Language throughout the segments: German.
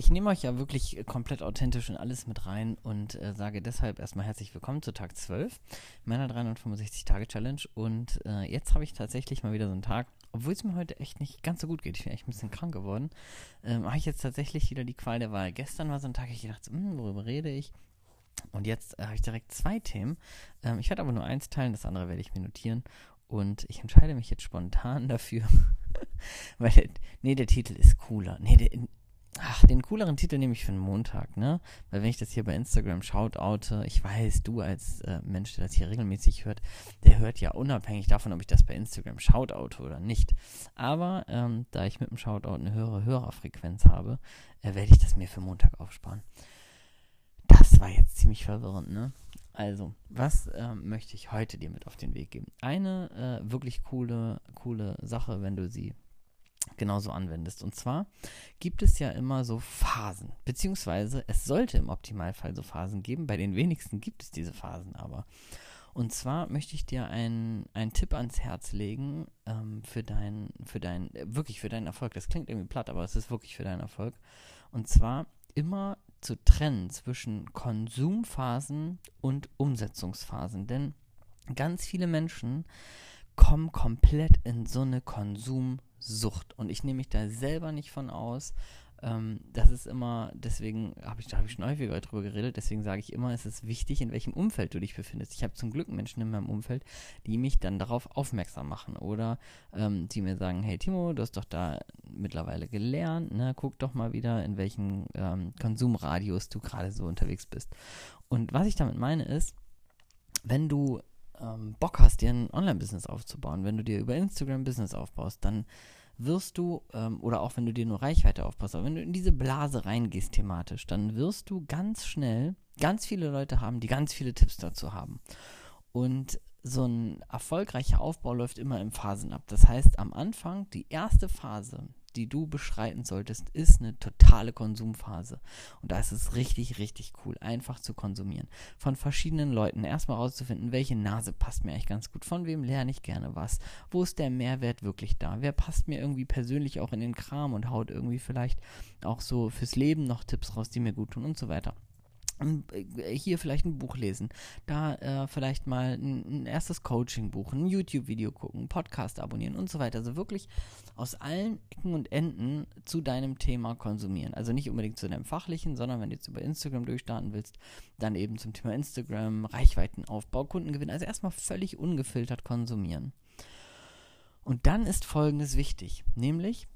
Ich nehme euch ja wirklich komplett authentisch in alles mit rein und äh, sage deshalb erstmal herzlich willkommen zu Tag 12 meiner 365-Tage-Challenge. Und äh, jetzt habe ich tatsächlich mal wieder so einen Tag, obwohl es mir heute echt nicht ganz so gut geht. Ich bin echt ein bisschen krank geworden. Ähm, habe ich jetzt tatsächlich wieder die Qual der Wahl. Gestern war so ein Tag, ich dachte, hm, worüber rede ich? Und jetzt äh, habe ich direkt zwei Themen. Ähm, ich werde aber nur eins teilen, das andere werde ich mir notieren. Und ich entscheide mich jetzt spontan dafür. Weil, nee, der Titel ist cooler. Nee, der, ach, den cooleren Titel nehme ich für einen Montag, ne? Weil wenn ich das hier bei Instagram shoutoute, ich weiß, du als äh, Mensch, der das hier regelmäßig hört, der hört ja unabhängig davon, ob ich das bei Instagram shoutoute oder nicht. Aber ähm, da ich mit dem Shoutout eine höhere Hörerfrequenz habe, äh, werde ich das mir für Montag aufsparen. Das war jetzt ziemlich verwirrend, ne? Also, was äh, möchte ich heute dir mit auf den Weg geben? Eine äh, wirklich coole, coole Sache, wenn du sie genauso anwendest. Und zwar gibt es ja immer so Phasen, beziehungsweise es sollte im Optimalfall so Phasen geben. Bei den wenigsten gibt es diese Phasen aber. Und zwar möchte ich dir einen, Tipp ans Herz legen ähm, für deinen, für dein, äh, wirklich für deinen Erfolg. Das klingt irgendwie platt, aber es ist wirklich für deinen Erfolg. Und zwar immer zu trennen zwischen Konsumphasen und Umsetzungsphasen. Denn ganz viele Menschen kommen komplett in so eine Konsumsucht. Und ich nehme mich da selber nicht von aus. Ähm, das ist immer, deswegen habe ich, da habe ich schon häufiger drüber geredet, deswegen sage ich immer, es ist wichtig, in welchem Umfeld du dich befindest. Ich habe zum Glück Menschen in meinem Umfeld, die mich dann darauf aufmerksam machen oder ähm, die mir sagen, hey Timo, du hast doch da mittlerweile gelernt, ne? guck doch mal wieder, in welchem ähm, Konsumradius du gerade so unterwegs bist. Und was ich damit meine ist, wenn du ähm, Bock hast, dir ein Online-Business aufzubauen, wenn du dir über Instagram Business aufbaust, dann wirst du, ähm, oder auch wenn du dir nur Reichweite aufpasst, aber wenn du in diese Blase reingehst thematisch, dann wirst du ganz schnell ganz viele Leute haben, die ganz viele Tipps dazu haben. Und so ein erfolgreicher Aufbau läuft immer in Phasen ab. Das heißt, am Anfang, die erste Phase, die du beschreiten solltest, ist eine totale Konsumphase. Und da ist es richtig, richtig cool, einfach zu konsumieren. Von verschiedenen Leuten erstmal rauszufinden, welche Nase passt mir eigentlich ganz gut, von wem lerne ich gerne was, wo ist der Mehrwert wirklich da, wer passt mir irgendwie persönlich auch in den Kram und haut irgendwie vielleicht auch so fürs Leben noch Tipps raus, die mir gut tun und so weiter. Äh, hier vielleicht ein Buch lesen, da äh, vielleicht mal ein, ein erstes Coaching buchen, ein YouTube-Video gucken, Podcast abonnieren und so weiter. Also wirklich aus allen Ecken und Enden zu deinem Thema konsumieren. Also nicht unbedingt zu deinem fachlichen, sondern wenn du jetzt über Instagram durchstarten willst, dann eben zum Thema Instagram, Reichweitenaufbau, Kundengewinn. Also erstmal völlig ungefiltert konsumieren. Und dann ist Folgendes wichtig, nämlich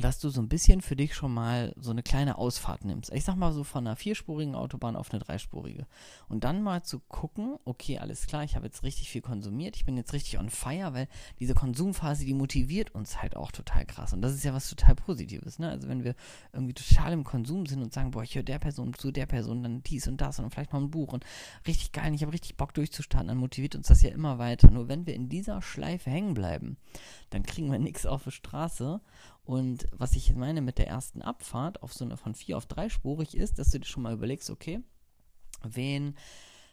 dass du so ein bisschen für dich schon mal so eine kleine Ausfahrt nimmst. Ich sag mal so von einer vierspurigen Autobahn auf eine dreispurige. Und dann mal zu gucken, okay, alles klar, ich habe jetzt richtig viel konsumiert, ich bin jetzt richtig on fire, weil diese Konsumphase, die motiviert uns halt auch total krass. Und das ist ja was total Positives, ne? Also wenn wir irgendwie total im Konsum sind und sagen, boah, ich höre der Person zu der Person, dann dies und das und vielleicht noch ein Buch und richtig geil, ich habe richtig Bock durchzustarten, dann motiviert uns das ja immer weiter. Nur wenn wir in dieser Schleife hängen bleiben, dann kriegen wir nichts auf der Straße und was ich meine mit der ersten Abfahrt auf so eine von vier auf dreispurig ist, dass du dir schon mal überlegst, okay, wen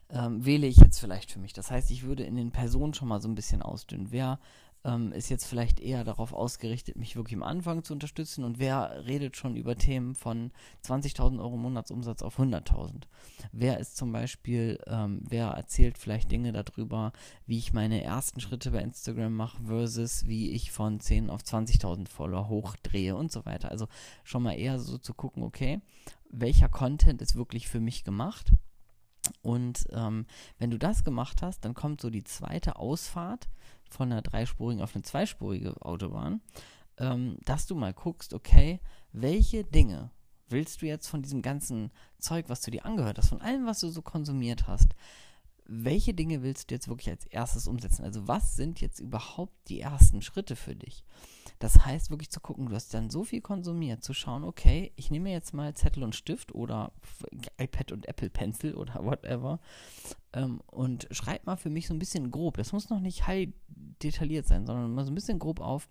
ähm, wähle ich jetzt vielleicht für mich? Das heißt, ich würde in den Personen schon mal so ein bisschen ausdünnen. Wer ähm, ist jetzt vielleicht eher darauf ausgerichtet, mich wirklich am Anfang zu unterstützen und wer redet schon über Themen von 20.000 Euro Monatsumsatz auf 100.000? Wer ist zum Beispiel, ähm, wer erzählt vielleicht Dinge darüber, wie ich meine ersten Schritte bei Instagram mache versus wie ich von 10 auf 20.000 Follower hochdrehe und so weiter. Also schon mal eher so zu gucken, okay, welcher Content ist wirklich für mich gemacht? Und ähm, wenn du das gemacht hast, dann kommt so die zweite Ausfahrt von einer dreispurigen auf eine zweispurige Autobahn, ähm, dass du mal guckst, okay, welche Dinge willst du jetzt von diesem ganzen Zeug, was du dir angehört hast, von allem, was du so konsumiert hast, welche Dinge willst du jetzt wirklich als erstes umsetzen? Also was sind jetzt überhaupt die ersten Schritte für dich? Das heißt wirklich zu gucken, du hast dann so viel konsumiert, zu schauen, okay, ich nehme jetzt mal Zettel und Stift oder iPad und Apple Pencil oder whatever ähm, und schreib mal für mich so ein bisschen grob. Das muss noch nicht high detailliert sein, sondern mal so ein bisschen grob auf,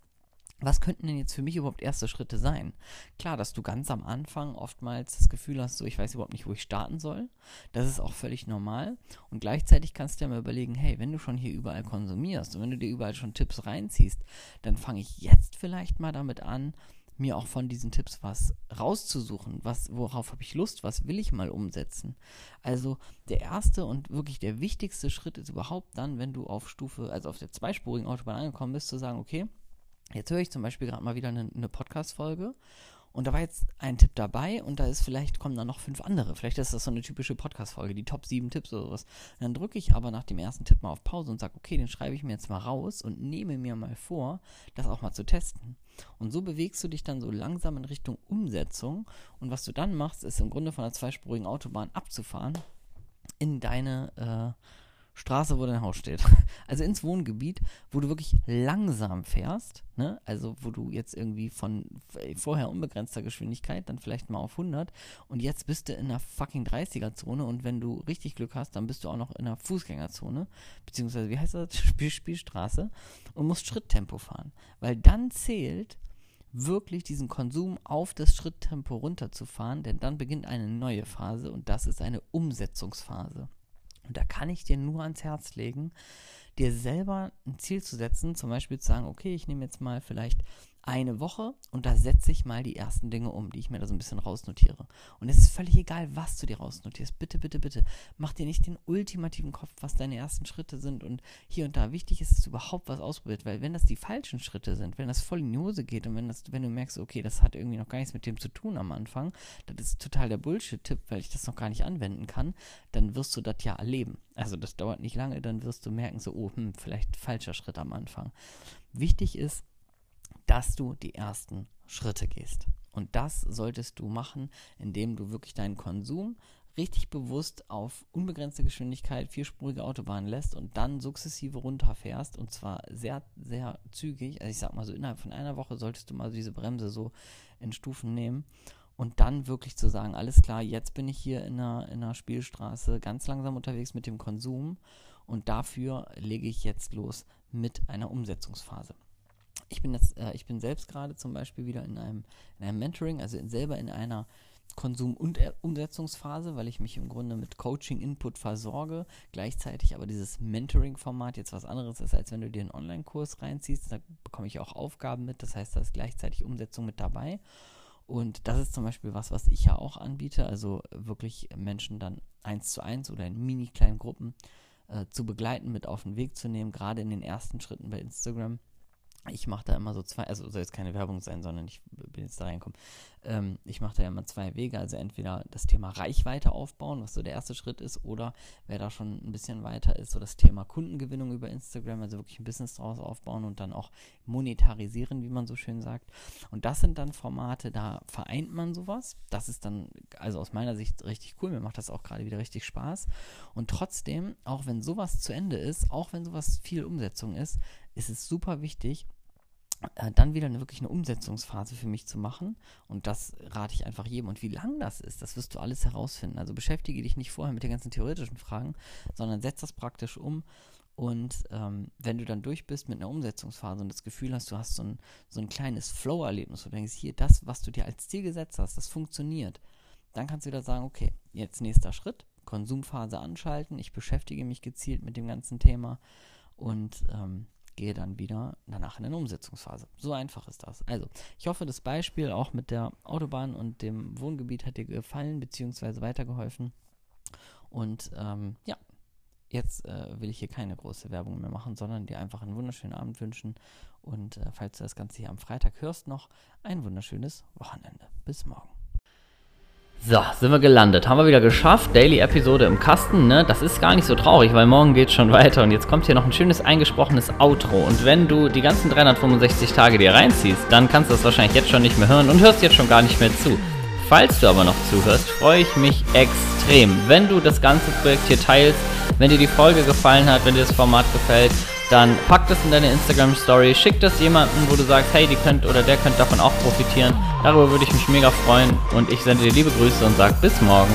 was könnten denn jetzt für mich überhaupt erste Schritte sein? Klar, dass du ganz am Anfang oftmals das Gefühl hast, so ich weiß überhaupt nicht, wo ich starten soll. Das ist auch völlig normal. Und gleichzeitig kannst du dir mal überlegen, hey, wenn du schon hier überall konsumierst und wenn du dir überall schon Tipps reinziehst, dann fange ich jetzt vielleicht mal damit an, mir auch von diesen Tipps was rauszusuchen. Was, worauf habe ich Lust? Was will ich mal umsetzen? Also der erste und wirklich der wichtigste Schritt ist überhaupt dann, wenn du auf Stufe, also auf der zweispurigen Autobahn angekommen bist, zu sagen, okay, jetzt höre ich zum Beispiel gerade mal wieder eine, eine Podcast-Folge und da war jetzt ein Tipp dabei und da ist vielleicht, kommen dann noch fünf andere. Vielleicht ist das so eine typische Podcast-Folge, die Top 7 Tipps oder sowas. Und dann drücke ich aber nach dem ersten Tipp mal auf Pause und sage, okay, den schreibe ich mir jetzt mal raus und nehme mir mal vor, das auch mal zu testen. Und so bewegst du dich dann so langsam in Richtung Umsetzung. Und was du dann machst, ist im Grunde von einer zweispurigen Autobahn abzufahren in deine äh, Straße, wo dein Haus steht. Also ins Wohngebiet, wo du wirklich langsam fährst, ne? Also wo du jetzt irgendwie von vorher unbegrenzter Geschwindigkeit, dann vielleicht mal auf 100 und jetzt bist du in einer fucking 30er-Zone und wenn du richtig Glück hast, dann bist du auch noch in einer Fußgängerzone, beziehungsweise wie heißt das? Spiel Spielstraße und musst Schritttempo fahren. Weil dann zählt, wirklich diesen Konsum auf das Schritttempo runterzufahren, denn dann beginnt eine neue Phase und das ist eine Umsetzungsphase. Und da kann ich dir nur ans Herz legen, dir selber ein Ziel zu setzen, zum Beispiel zu sagen, okay, ich nehme jetzt mal vielleicht eine Woche und da setze ich mal die ersten Dinge um, die ich mir da so ein bisschen rausnotiere. Und es ist völlig egal, was du dir rausnotierst. Bitte, bitte, bitte, mach dir nicht den ultimativen Kopf, was deine ersten Schritte sind und hier und da. Wichtig ist, dass du überhaupt was ausprobiert, weil wenn das die falschen Schritte sind, wenn das voll in die Hose geht und wenn, das, wenn du merkst, okay, das hat irgendwie noch gar nichts mit dem zu tun am Anfang, das ist total der Bullshit-Tipp, weil ich das noch gar nicht anwenden kann, dann wirst du das ja erleben. Also das dauert nicht lange, dann wirst du merken, so, oh, hm, vielleicht falscher Schritt am Anfang. Wichtig ist, dass du die ersten Schritte gehst. Und das solltest du machen, indem du wirklich deinen Konsum richtig bewusst auf unbegrenzte Geschwindigkeit vierspurige Autobahnen lässt und dann sukzessive runterfährst und zwar sehr, sehr zügig. Also ich sag mal so, innerhalb von einer Woche solltest du mal diese Bremse so in Stufen nehmen und dann wirklich zu sagen, alles klar, jetzt bin ich hier in einer, in einer Spielstraße ganz langsam unterwegs mit dem Konsum und dafür lege ich jetzt los mit einer Umsetzungsphase ich bin jetzt, äh, ich bin selbst gerade zum Beispiel wieder in einem, in einem Mentoring, also in, selber in einer Konsum- und Umsetzungsphase, weil ich mich im Grunde mit Coaching-Input versorge, gleichzeitig aber dieses Mentoring-Format jetzt was anderes ist, als wenn du dir einen Online-Kurs reinziehst. Da bekomme ich auch Aufgaben mit, das heißt, da ist gleichzeitig Umsetzung mit dabei. Und das ist zum Beispiel was, was ich ja auch anbiete, also wirklich Menschen dann eins zu eins oder in mini kleinen Gruppen äh, zu begleiten, mit auf den Weg zu nehmen, gerade in den ersten Schritten bei Instagram ich mache da immer so zwei, also soll jetzt keine Werbung sein, sondern ich bin jetzt da reingekommen. Ähm, ich mache da immer zwei Wege, also entweder das Thema Reichweite aufbauen, was so der erste Schritt ist, oder wer da schon ein bisschen weiter ist, so das Thema Kundengewinnung über Instagram, also wirklich ein Business draus aufbauen und dann auch monetarisieren, wie man so schön sagt. Und das sind dann Formate, da vereint man sowas. Das ist dann, also aus meiner Sicht richtig cool. Mir macht das auch gerade wieder richtig Spaß. Und trotzdem, auch wenn sowas zu Ende ist, auch wenn sowas viel Umsetzung ist, ist es super wichtig, äh, dann wieder eine, wirklich eine Umsetzungsphase für mich zu machen. Und das rate ich einfach jedem. Und wie lang das ist, das wirst du alles herausfinden. Also beschäftige dich nicht vorher mit den ganzen theoretischen Fragen, sondern setz das praktisch um. Und ähm, wenn du dann durch bist mit einer Umsetzungsphase und das Gefühl hast, du hast so ein, so ein kleines Flow-Erlebnis, wo du denkst, hier, das, was du dir als Ziel gesetzt hast, das funktioniert, dann kannst du wieder sagen, okay, jetzt nächster Schritt, Konsumphase anschalten, ich beschäftige mich gezielt mit dem ganzen Thema und ähm, gehe dann wieder danach in eine Umsetzungsphase. So einfach ist das. Also, ich hoffe, das Beispiel auch mit der Autobahn und dem Wohngebiet hat dir gefallen bzw. weitergeholfen. Und ähm, ja, jetzt äh, will ich hier keine große Werbung mehr machen, sondern dir einfach einen wunderschönen Abend wünschen. Und äh, falls du das Ganze hier am Freitag hörst, noch ein wunderschönes Wochenende. Bis morgen. So, sind wir gelandet. Haben wir wieder geschafft. Daily-Episode im Kasten, ne? Das ist gar nicht so traurig, weil morgen geht schon weiter. Und jetzt kommt hier noch ein schönes eingesprochenes Outro. Und wenn du die ganzen 365 Tage dir reinziehst, dann kannst du das wahrscheinlich jetzt schon nicht mehr hören und hörst jetzt schon gar nicht mehr zu. Falls du aber noch zuhörst, freue ich mich extrem, wenn du das ganze Projekt hier teilst, wenn dir die Folge gefallen hat, wenn dir das Format gefällt dann pack das in deine Instagram Story, schick das jemanden, wo du sagst, hey, die könnt oder der könnte davon auch profitieren. Darüber würde ich mich mega freuen und ich sende dir liebe Grüße und sag bis morgen.